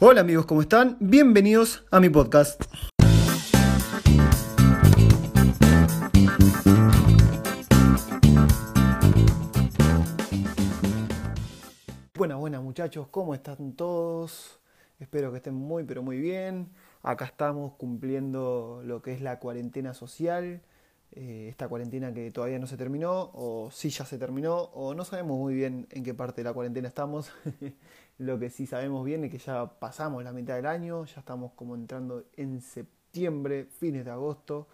Hola amigos, ¿cómo están? Bienvenidos a mi podcast. Buenas, buenas muchachos, ¿cómo están todos? Espero que estén muy, pero muy bien. Acá estamos cumpliendo lo que es la cuarentena social. Eh, esta cuarentena que todavía no se terminó, o sí ya se terminó, o no sabemos muy bien en qué parte de la cuarentena estamos. Lo que sí sabemos bien es que ya pasamos la mitad del año, ya estamos como entrando en septiembre, fines de agosto,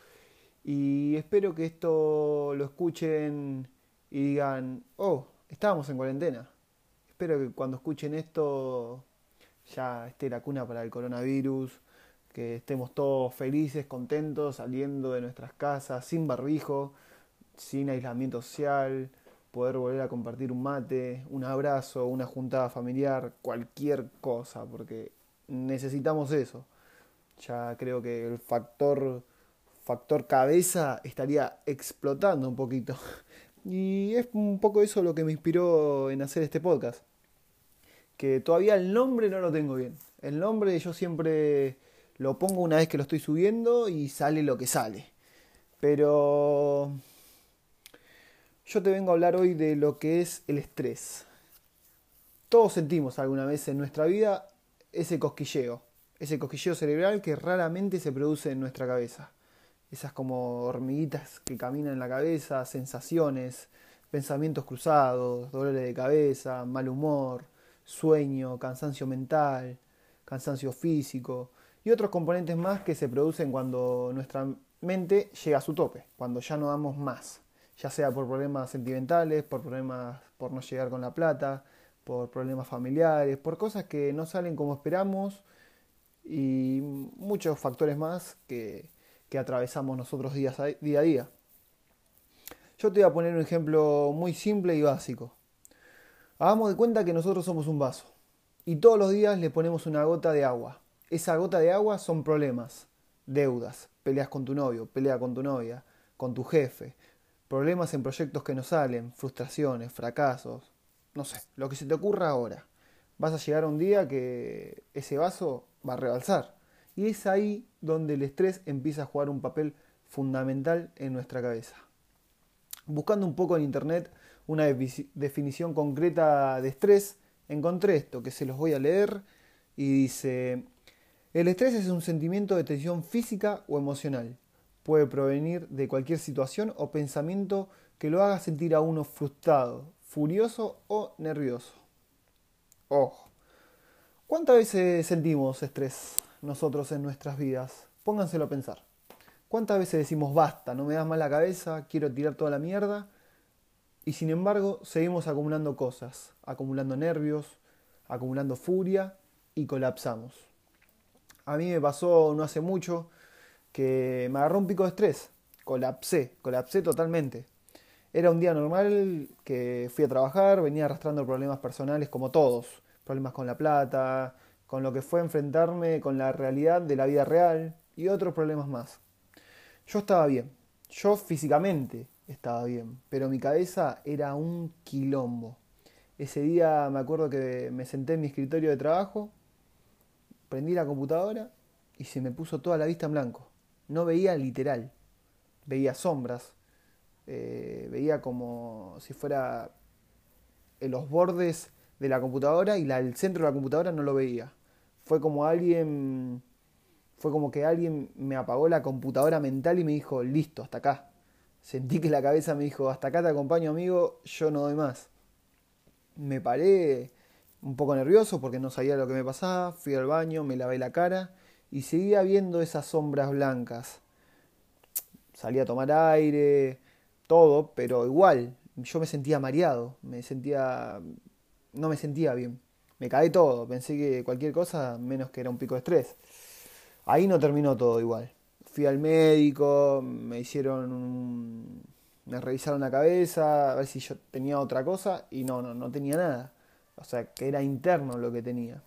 y espero que esto lo escuchen y digan, oh, estábamos en cuarentena. Espero que cuando escuchen esto ya esté la cuna para el coronavirus, que estemos todos felices, contentos, saliendo de nuestras casas, sin barbijo, sin aislamiento social, poder volver a compartir un mate, un abrazo, una juntada familiar, cualquier cosa, porque necesitamos eso. Ya creo que el factor factor cabeza estaría explotando un poquito. Y es un poco eso lo que me inspiró en hacer este podcast. Que todavía el nombre no lo tengo bien. El nombre yo siempre lo pongo una vez que lo estoy subiendo y sale lo que sale. Pero yo te vengo a hablar hoy de lo que es el estrés. Todos sentimos alguna vez en nuestra vida ese cosquilleo, ese cosquilleo cerebral que raramente se produce en nuestra cabeza. Esas como hormiguitas que caminan en la cabeza, sensaciones, pensamientos cruzados, dolores de cabeza, mal humor, sueño, cansancio mental, cansancio físico y otros componentes más que se producen cuando nuestra mente llega a su tope, cuando ya no damos más, ya sea por problemas sentimentales, por problemas por no llegar con la plata, por problemas familiares, por cosas que no salen como esperamos y muchos factores más que, atravesamos nosotros día a, día a día. Yo te voy a poner un ejemplo muy simple y básico. Hagamos de cuenta que nosotros somos un vaso y todos los días le ponemos una gota de agua. Esa gota de agua son problemas, deudas, peleas con tu novio, pelea con tu novia, con tu jefe, problemas en proyectos que no salen, frustraciones, fracasos, no sé, lo que se te ocurra ahora. Vas a llegar a un día que ese vaso va a rebalsar. Y es ahí donde el estrés empieza a jugar un papel fundamental en nuestra cabeza. Buscando un poco en internet una definición concreta de estrés, encontré esto que se los voy a leer y dice, el estrés es un sentimiento de tensión física o emocional. Puede provenir de cualquier situación o pensamiento que lo haga sentir a uno frustrado, furioso o nervioso. Ojo. ¿Cuántas veces sentimos estrés nosotros en nuestras vidas? Pónganselo a pensar. ¿Cuántas veces decimos basta, no me das más la cabeza, quiero tirar toda la mierda? Y sin embargo, seguimos acumulando cosas, acumulando nervios, acumulando furia y colapsamos. A mí me pasó no hace mucho que me agarró un pico de estrés, colapsé, colapsé totalmente. Era un día normal que fui a trabajar, venía arrastrando problemas personales como todos, problemas con la plata, con lo que fue enfrentarme con la realidad de la vida real y otros problemas más. Yo estaba bien, yo físicamente estaba bien, pero mi cabeza era un quilombo. Ese día me acuerdo que me senté en mi escritorio de trabajo, prendí la computadora y se me puso toda la vista en blanco. No veía literal, veía sombras, eh, veía como si fuera en los bordes de la computadora y la, el centro de la computadora no lo veía. Fue como alguien, fue como que alguien me apagó la computadora mental y me dijo, listo, hasta acá. Sentí que la cabeza me dijo, hasta acá te acompaño amigo, yo no doy más. Me paré un poco nervioso porque no sabía lo que me pasaba, fui al baño, me lavé la cara y seguía viendo esas sombras blancas. Salí a tomar aire, todo, pero igual, yo me sentía mareado, me sentía... no me sentía bien. Me caí todo, pensé que cualquier cosa menos que era un pico de estrés. Ahí no terminó todo igual fui al médico, me hicieron me revisaron la cabeza, a ver si yo tenía otra cosa y no, no, no tenía nada. O sea, que era interno lo que tenía.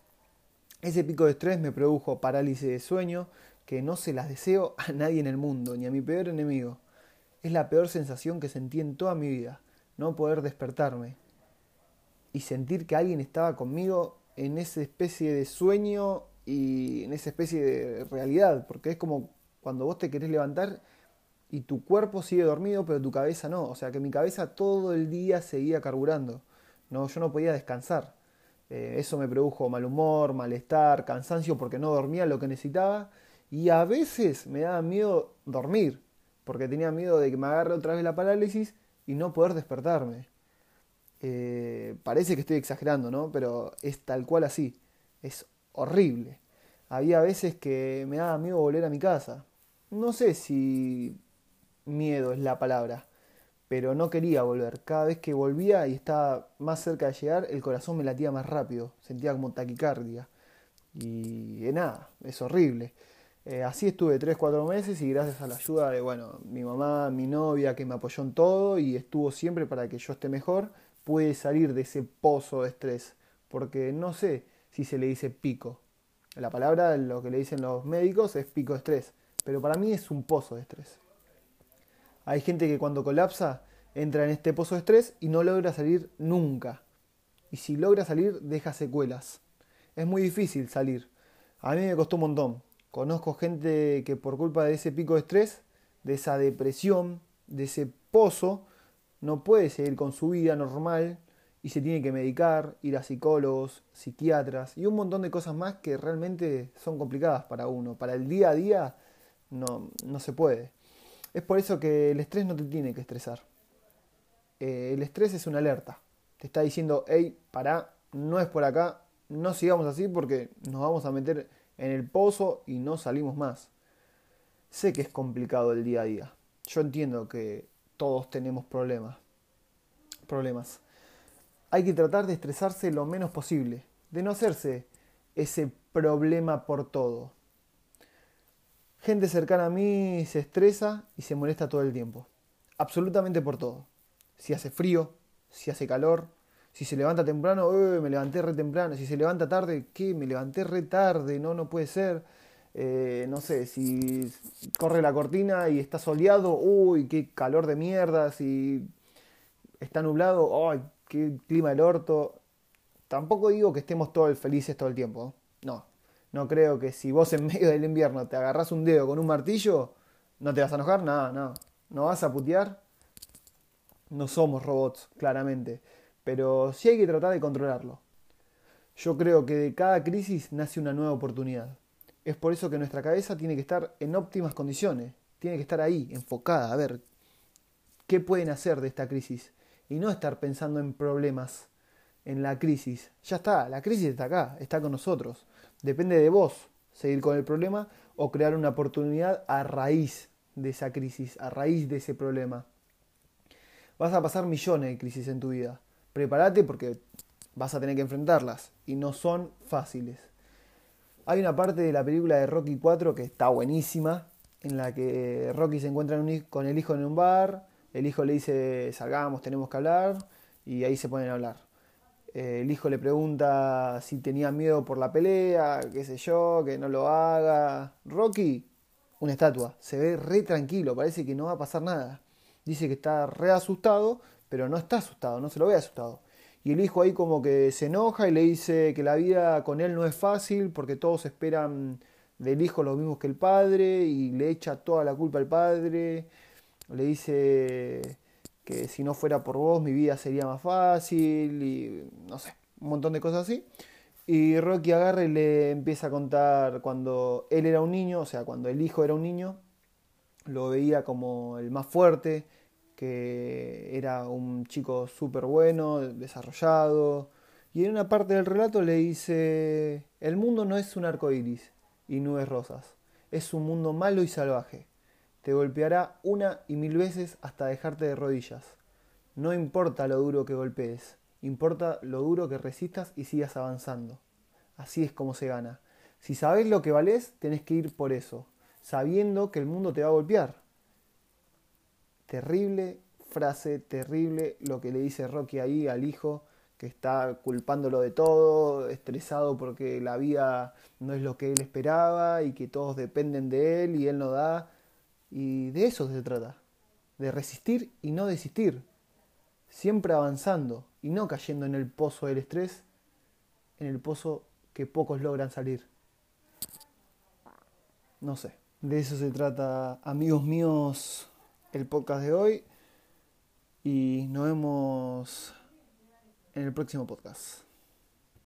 Ese pico de estrés me produjo parálisis de sueño que no se las deseo a nadie en el mundo, ni a mi peor enemigo. Es la peor sensación que sentí en toda mi vida, no poder despertarme. Y sentir que alguien estaba conmigo en esa especie de sueño y en esa especie de realidad, porque es como cuando vos te querés levantar y tu cuerpo sigue dormido, pero tu cabeza no. O sea que mi cabeza todo el día seguía carburando. No, yo no podía descansar. Eh, eso me produjo mal humor, malestar, cansancio porque no dormía lo que necesitaba. Y a veces me daba miedo dormir, porque tenía miedo de que me agarre otra vez la parálisis y no poder despertarme. Eh, parece que estoy exagerando, ¿no? Pero es tal cual así. Es horrible. Había veces que me daba miedo volver a mi casa. No sé si miedo es la palabra, pero no quería volver. Cada vez que volvía y estaba más cerca de llegar, el corazón me latía más rápido, sentía como taquicardia. Y nada, es horrible. Eh, así estuve 3-4 meses y gracias a la ayuda de bueno, mi mamá, mi novia que me apoyó en todo y estuvo siempre para que yo esté mejor, pude salir de ese pozo de estrés. Porque no sé si se le dice pico. La palabra, lo que le dicen los médicos, es pico de estrés. Pero para mí es un pozo de estrés. Hay gente que cuando colapsa entra en este pozo de estrés y no logra salir nunca. Y si logra salir, deja secuelas. Es muy difícil salir. A mí me costó un montón. Conozco gente que por culpa de ese pico de estrés, de esa depresión, de ese pozo, no puede seguir con su vida normal y se tiene que medicar, ir a psicólogos, psiquiatras y un montón de cosas más que realmente son complicadas para uno. Para el día a día no, no se puede. Es por eso que el estrés no te tiene que estresar. Eh, el estrés es una alerta. Te está diciendo, hey, pará, no es por acá, no sigamos así porque nos vamos a meter en el pozo y no salimos más. Sé que es complicado el día a día. Yo entiendo que todos tenemos problemas. Problemas hay que tratar de estresarse lo menos posible, de no hacerse ese problema por todo. Gente cercana a mí se estresa y se molesta todo el tiempo, absolutamente por todo. Si hace frío, si hace calor, si se levanta temprano, me levanté re temprano, si se levanta tarde, ¿qué? Me levanté re tarde, no, no puede ser. Eh, no sé, si corre la cortina y está soleado, uy, qué calor de mierda, si está nublado, ay, qué clima del orto. Tampoco digo que estemos todos felices todo el tiempo. No, no creo que si vos en medio del invierno te agarras un dedo con un martillo, no te vas a enojar, nada, no. No vas a putear. No somos robots, claramente. Pero sí hay que tratar de controlarlo. Yo creo que de cada crisis nace una nueva oportunidad. Es por eso que nuestra cabeza tiene que estar en óptimas condiciones. Tiene que estar ahí, enfocada, a ver qué pueden hacer de esta crisis y no estar pensando en problemas, en la crisis. Ya está, la crisis está acá, está con nosotros. Depende de vos seguir con el problema o crear una oportunidad a raíz de esa crisis, a raíz de ese problema. Vas a pasar millones de crisis en tu vida. Prepárate porque vas a tener que enfrentarlas y no son fáciles. Hay una parte de la película de Rocky 4 que está buenísima, en la que Rocky se encuentra con el hijo en un bar el hijo le dice, salgamos, tenemos que hablar, y ahí se ponen a hablar. Eh, el hijo le pregunta si tenía miedo por la pelea, qué sé yo, que no lo haga. Rocky, una estatua, se ve re tranquilo, parece que no va a pasar nada. Dice que está re asustado, pero no está asustado, no se lo ve asustado. Y el hijo ahí como que se enoja y le dice que la vida con él no es fácil porque todos esperan del hijo lo mismo que el padre y le echa toda la culpa al padre le dice que si no fuera por vos mi vida sería más fácil y no sé, un montón de cosas así. Y Rocky agarra y le empieza a contar cuando él era un niño, o sea, cuando el hijo era un niño, lo veía como el más fuerte, que era un chico súper bueno, desarrollado. Y en una parte del relato le dice, el mundo no es un arco iris y nubes rosas, es un mundo malo y salvaje te golpeará una y mil veces hasta dejarte de rodillas. No importa lo duro que golpees, importa lo duro que resistas y sigas avanzando. Así es como se gana. Si sabes lo que valés, tenés que ir por eso, sabiendo que el mundo te va a golpear. Terrible frase, terrible lo que le dice Rocky ahí al hijo, que está culpándolo de todo, estresado porque la vida no es lo que él esperaba y que todos dependen de él y él no da. Y de eso se trata, de resistir y no desistir, siempre avanzando y no cayendo en el pozo del estrés en el pozo que pocos logran salir. No sé. De eso se trata, amigos míos, el podcast de hoy. Y nos vemos en el próximo podcast.